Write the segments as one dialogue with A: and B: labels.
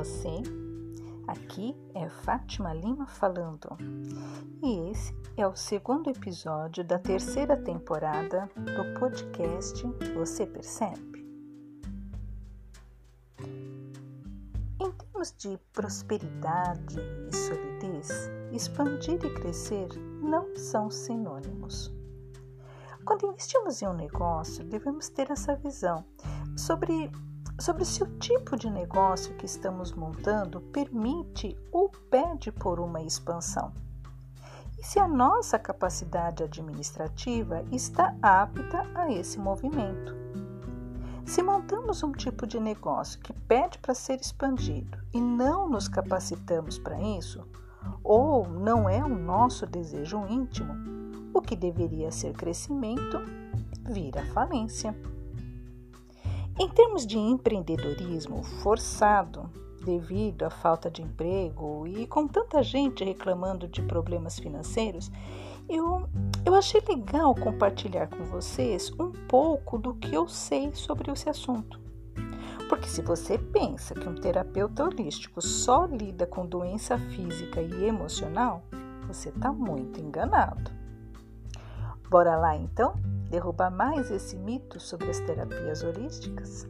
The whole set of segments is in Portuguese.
A: você? Aqui é Fátima Lima falando e esse é o segundo episódio da terceira temporada do podcast Você Percebe? Em termos de prosperidade e solidez, expandir e crescer não são sinônimos. Quando investimos em um negócio, devemos ter essa visão sobre sobre se o tipo de negócio que estamos montando permite ou pede por uma expansão. E se a nossa capacidade administrativa está apta a esse movimento. Se montamos um tipo de negócio que pede para ser expandido e não nos capacitamos para isso, ou não é o nosso desejo íntimo, o que deveria ser crescimento vira falência. Em termos de empreendedorismo forçado, devido à falta de emprego e com tanta gente reclamando de problemas financeiros, eu, eu achei legal compartilhar com vocês um pouco do que eu sei sobre esse assunto. Porque se você pensa que um terapeuta holístico só lida com doença física e emocional, você está muito enganado. Bora lá então? Derrubar mais esse mito sobre as terapias holísticas?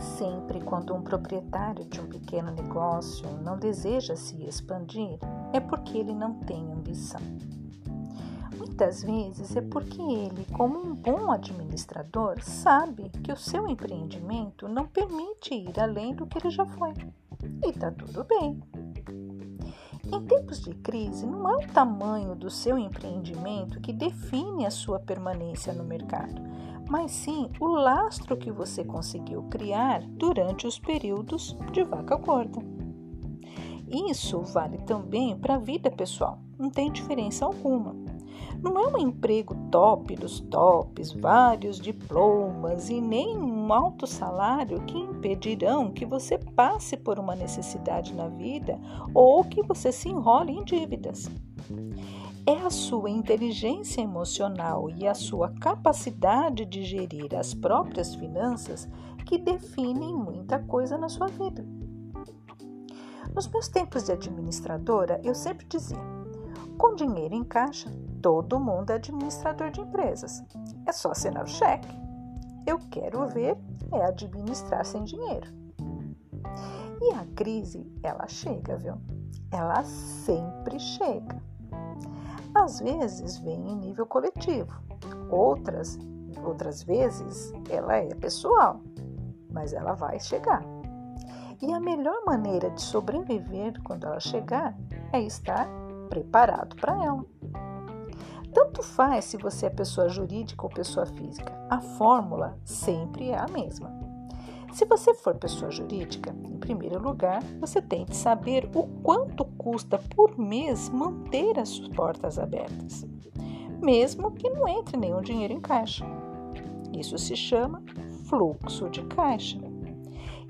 A: Sempre quando um proprietário de um pequeno negócio não deseja se expandir, é porque ele não tem ambição. Muitas vezes é porque ele, como um bom administrador, sabe que o seu empreendimento não permite ir além do que ele já foi. E está tudo bem. Em tempos de crise, não é o tamanho do seu empreendimento que define a sua permanência no mercado, mas sim o lastro que você conseguiu criar durante os períodos de vaca gorda. Isso vale também para a vida pessoal, não tem diferença alguma. Não é um emprego top dos tops, vários diplomas e nem um alto salário que impedirão que você passe por uma necessidade na vida ou que você se enrole em dívidas. É a sua inteligência emocional e a sua capacidade de gerir as próprias finanças que definem muita coisa na sua vida. Nos meus tempos de administradora, eu sempre dizia: com dinheiro em caixa, todo mundo é administrador de empresas. É só assinar o cheque. Eu quero ver é administrar sem dinheiro. E a crise, ela chega, viu? Ela sempre chega. Às vezes vem em nível coletivo, outras, outras vezes ela é pessoal, mas ela vai chegar. E a melhor maneira de sobreviver quando ela chegar é estar preparado para ela. Tanto faz se você é pessoa jurídica ou pessoa física, a fórmula sempre é a mesma. Se você for pessoa jurídica, em primeiro lugar, você tem que saber o quanto custa por mês manter as portas abertas, mesmo que não entre nenhum dinheiro em caixa. Isso se chama fluxo de caixa.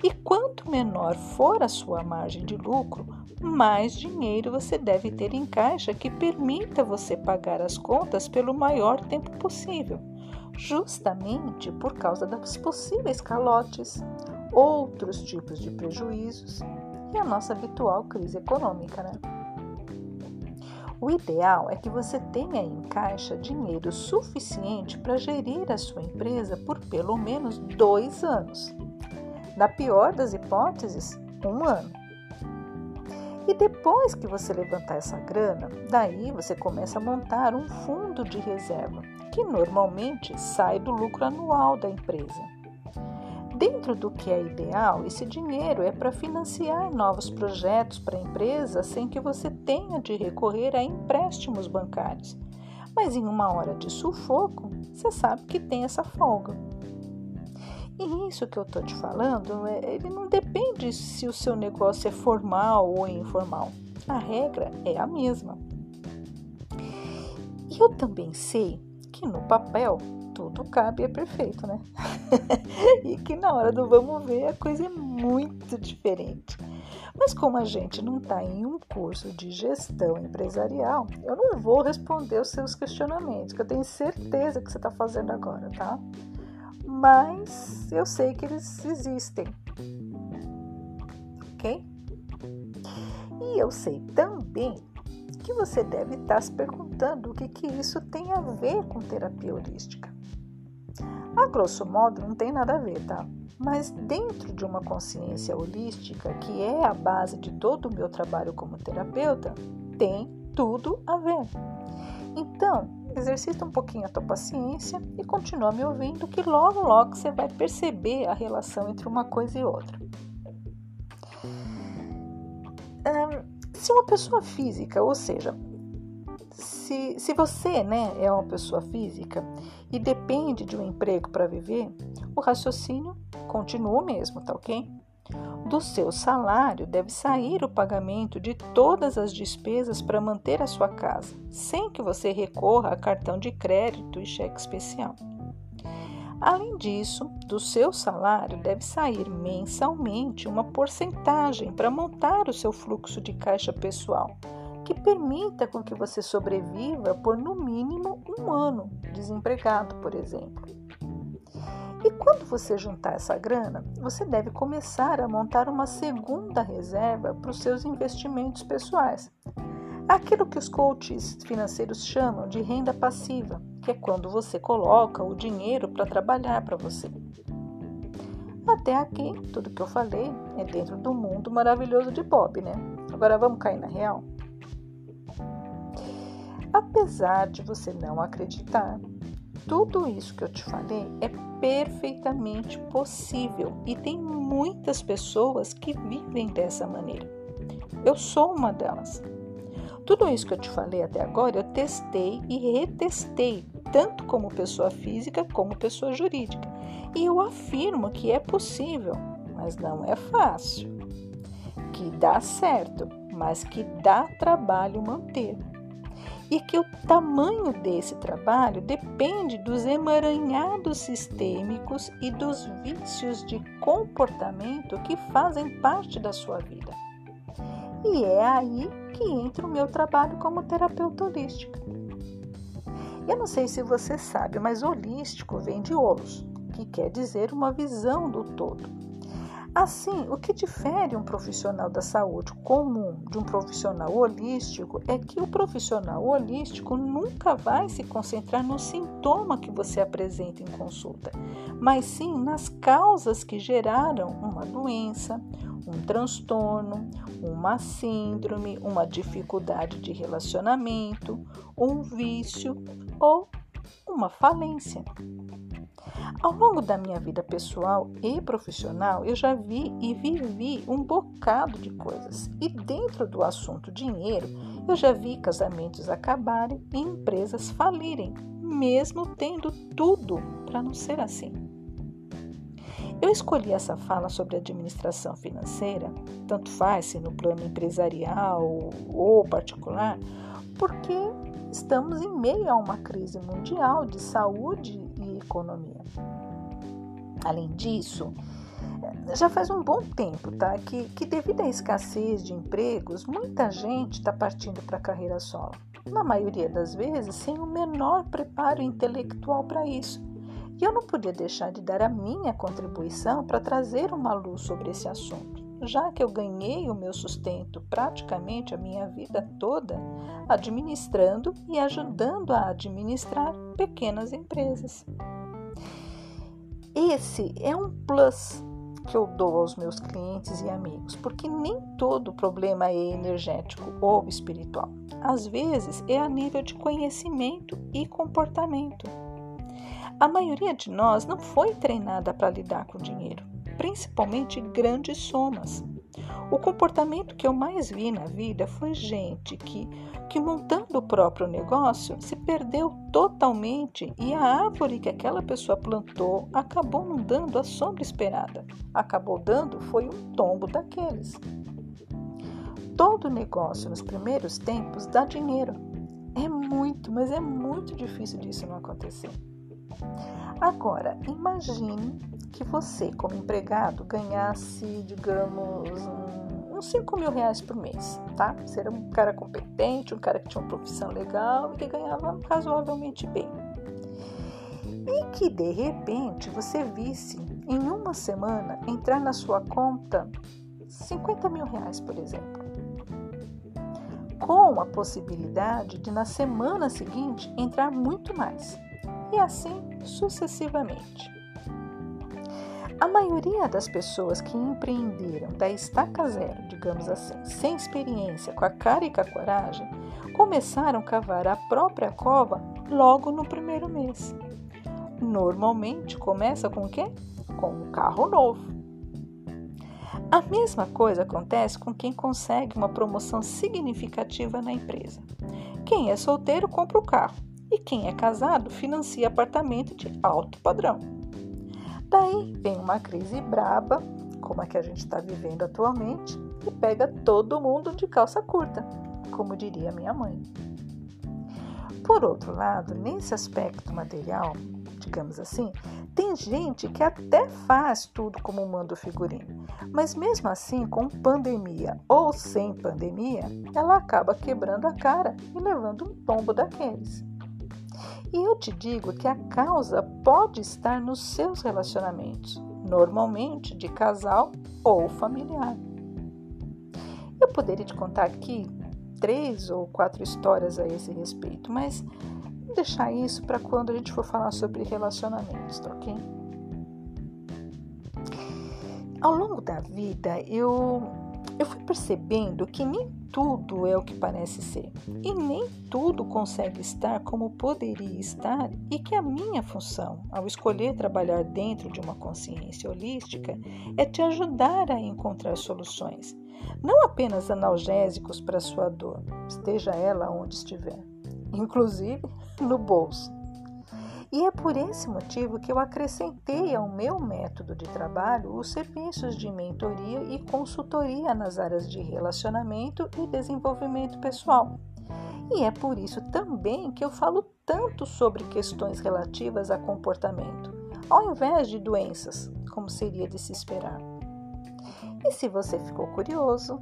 A: E quanto menor for a sua margem de lucro, mais dinheiro você deve ter em caixa que permita você pagar as contas pelo maior tempo possível justamente por causa das possíveis calotes, outros tipos de prejuízos e a nossa habitual crise econômica. Né? O ideal é que você tenha em caixa dinheiro suficiente para gerir a sua empresa por pelo menos dois anos. Na pior das hipóteses, um ano. E depois que você levantar essa grana, daí você começa a montar um fundo de reserva, que normalmente sai do lucro anual da empresa. Dentro do que é ideal, esse dinheiro é para financiar novos projetos para a empresa sem que você tenha de recorrer a empréstimos bancários. Mas em uma hora de sufoco, você sabe que tem essa folga. E isso que eu estou te falando, é, ele não depende se o seu negócio é formal ou informal. A regra é a mesma. E eu também sei que no papel tudo cabe é perfeito, né? e que na hora do vamos ver a coisa é muito diferente. Mas como a gente não está em um curso de gestão empresarial, eu não vou responder os seus questionamentos, que eu tenho certeza que você está fazendo agora, tá? Mas eu sei que eles existem, ok? E eu sei também que você deve estar se perguntando o que, que isso tem a ver com terapia holística. A grosso modo, não tem nada a ver, tá? Mas dentro de uma consciência holística, que é a base de todo o meu trabalho como terapeuta, tem tudo a ver. Então, exercita um pouquinho a tua paciência e continua me ouvindo, que logo, logo você vai perceber a relação entre uma coisa e outra. se uma pessoa física, ou seja, se, se você né, é uma pessoa física e depende de um emprego para viver, o raciocínio continua o mesmo, tá ok? Do seu salário deve sair o pagamento de todas as despesas para manter a sua casa, sem que você recorra a cartão de crédito e cheque especial. Além disso, do seu salário deve sair mensalmente uma porcentagem para montar o seu fluxo de caixa pessoal, que permita com que você sobreviva por no mínimo um ano desempregado, por exemplo. E quando você juntar essa grana, você deve começar a montar uma segunda reserva para os seus investimentos pessoais. Aquilo que os coaches financeiros chamam de renda passiva, que é quando você coloca o dinheiro para trabalhar para você. Até aqui, tudo que eu falei é dentro do mundo maravilhoso de Bob, né? Agora vamos cair na real? Apesar de você não acreditar, tudo isso que eu te falei é perfeitamente possível e tem muitas pessoas que vivem dessa maneira. Eu sou uma delas. Tudo isso que eu te falei até agora eu testei e retestei, tanto como pessoa física como pessoa jurídica. E eu afirmo que é possível, mas não é fácil. Que dá certo, mas que dá trabalho manter e que o tamanho desse trabalho depende dos emaranhados sistêmicos e dos vícios de comportamento que fazem parte da sua vida. E é aí que entra o meu trabalho como terapeuta holística. Eu não sei se você sabe, mas holístico vem de holos, que quer dizer uma visão do todo. Assim, o que difere um profissional da saúde comum de um profissional holístico é que o profissional holístico nunca vai se concentrar no sintoma que você apresenta em consulta, mas sim nas causas que geraram uma doença, um transtorno, uma síndrome, uma dificuldade de relacionamento, um vício ou uma falência. Ao longo da minha vida pessoal e profissional, eu já vi e vivi um bocado de coisas. E dentro do assunto dinheiro, eu já vi casamentos acabarem e empresas falirem, mesmo tendo tudo para não ser assim. Eu escolhi essa fala sobre administração financeira, tanto faz se no plano empresarial ou particular, porque estamos em meio a uma crise mundial de saúde e economia. Além disso, já faz um bom tempo tá, que, que devido à escassez de empregos, muita gente está partindo para a carreira solo. Na maioria das vezes, sem o menor preparo intelectual para isso. E eu não podia deixar de dar a minha contribuição para trazer uma luz sobre esse assunto, já que eu ganhei o meu sustento praticamente a minha vida toda administrando e ajudando a administrar pequenas empresas. Esse é um plus que eu dou aos meus clientes e amigos, porque nem todo problema é energético ou espiritual. Às vezes é a nível de conhecimento e comportamento. A maioria de nós não foi treinada para lidar com dinheiro, principalmente grandes somas. O comportamento que eu mais vi na vida foi gente que, que montando o próprio negócio se perdeu totalmente e a árvore que aquela pessoa plantou acabou não dando a sombra esperada. Acabou dando foi um tombo daqueles. Todo negócio nos primeiros tempos dá dinheiro. É muito, mas é muito difícil disso não acontecer. Agora, imagine que você, como empregado, ganhasse, digamos, uns 5 mil reais por mês, tá? Você era um cara competente, um cara que tinha uma profissão legal e que ganhava razoavelmente bem. E que de repente você visse em uma semana entrar na sua conta 50 mil reais, por exemplo. Com a possibilidade de na semana seguinte entrar muito mais. E assim sucessivamente. A maioria das pessoas que empreenderam da estaca zero, digamos assim, sem experiência, com a cara e com a coragem, começaram a cavar a própria cova logo no primeiro mês. Normalmente começa com o quê? Com um carro novo. A mesma coisa acontece com quem consegue uma promoção significativa na empresa. Quem é solteiro compra o carro e quem é casado financia apartamento de alto padrão. Daí vem uma crise braba, como a que a gente está vivendo atualmente, e pega todo mundo de calça curta, como diria minha mãe. Por outro lado, nesse aspecto material, digamos assim, tem gente que até faz tudo como manda o figurino, mas mesmo assim, com pandemia ou sem pandemia, ela acaba quebrando a cara e levando um tombo daqueles. E eu te digo que a causa pode estar nos seus relacionamentos, normalmente de casal ou familiar. Eu poderia te contar aqui três ou quatro histórias a esse respeito, mas vou deixar isso para quando a gente for falar sobre relacionamentos, tá ok? Ao longo da vida, eu eu fui percebendo que nem tudo é o que parece ser e nem tudo consegue estar como poderia estar, e que a minha função, ao escolher trabalhar dentro de uma consciência holística, é te ajudar a encontrar soluções, não apenas analgésicos para sua dor, esteja ela onde estiver, inclusive no bolso. E é por esse motivo que eu acrescentei ao meu método de trabalho os serviços de mentoria e consultoria nas áreas de relacionamento e desenvolvimento pessoal. E é por isso também que eu falo tanto sobre questões relativas a comportamento, ao invés de doenças, como seria de se esperar. E se você ficou curioso,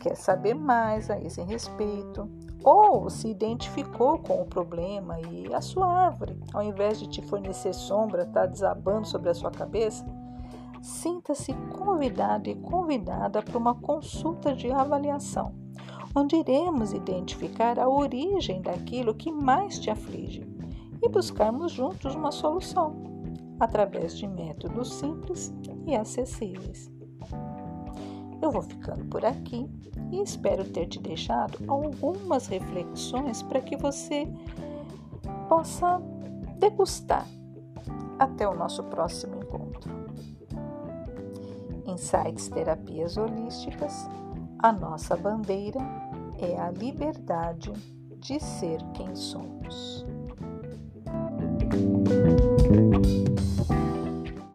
A: quer saber mais a esse respeito, ou se identificou com o problema e a sua árvore, ao invés de te fornecer sombra, está desabando sobre a sua cabeça, sinta-se convidado e convidada para uma consulta de avaliação, onde iremos identificar a origem daquilo que mais te aflige e buscarmos juntos uma solução, através de métodos simples e acessíveis. Eu vou ficando por aqui e espero ter te deixado algumas reflexões para que você possa degustar. Até o nosso próximo encontro. Insights Terapias Holísticas, a nossa bandeira é a liberdade de ser quem somos.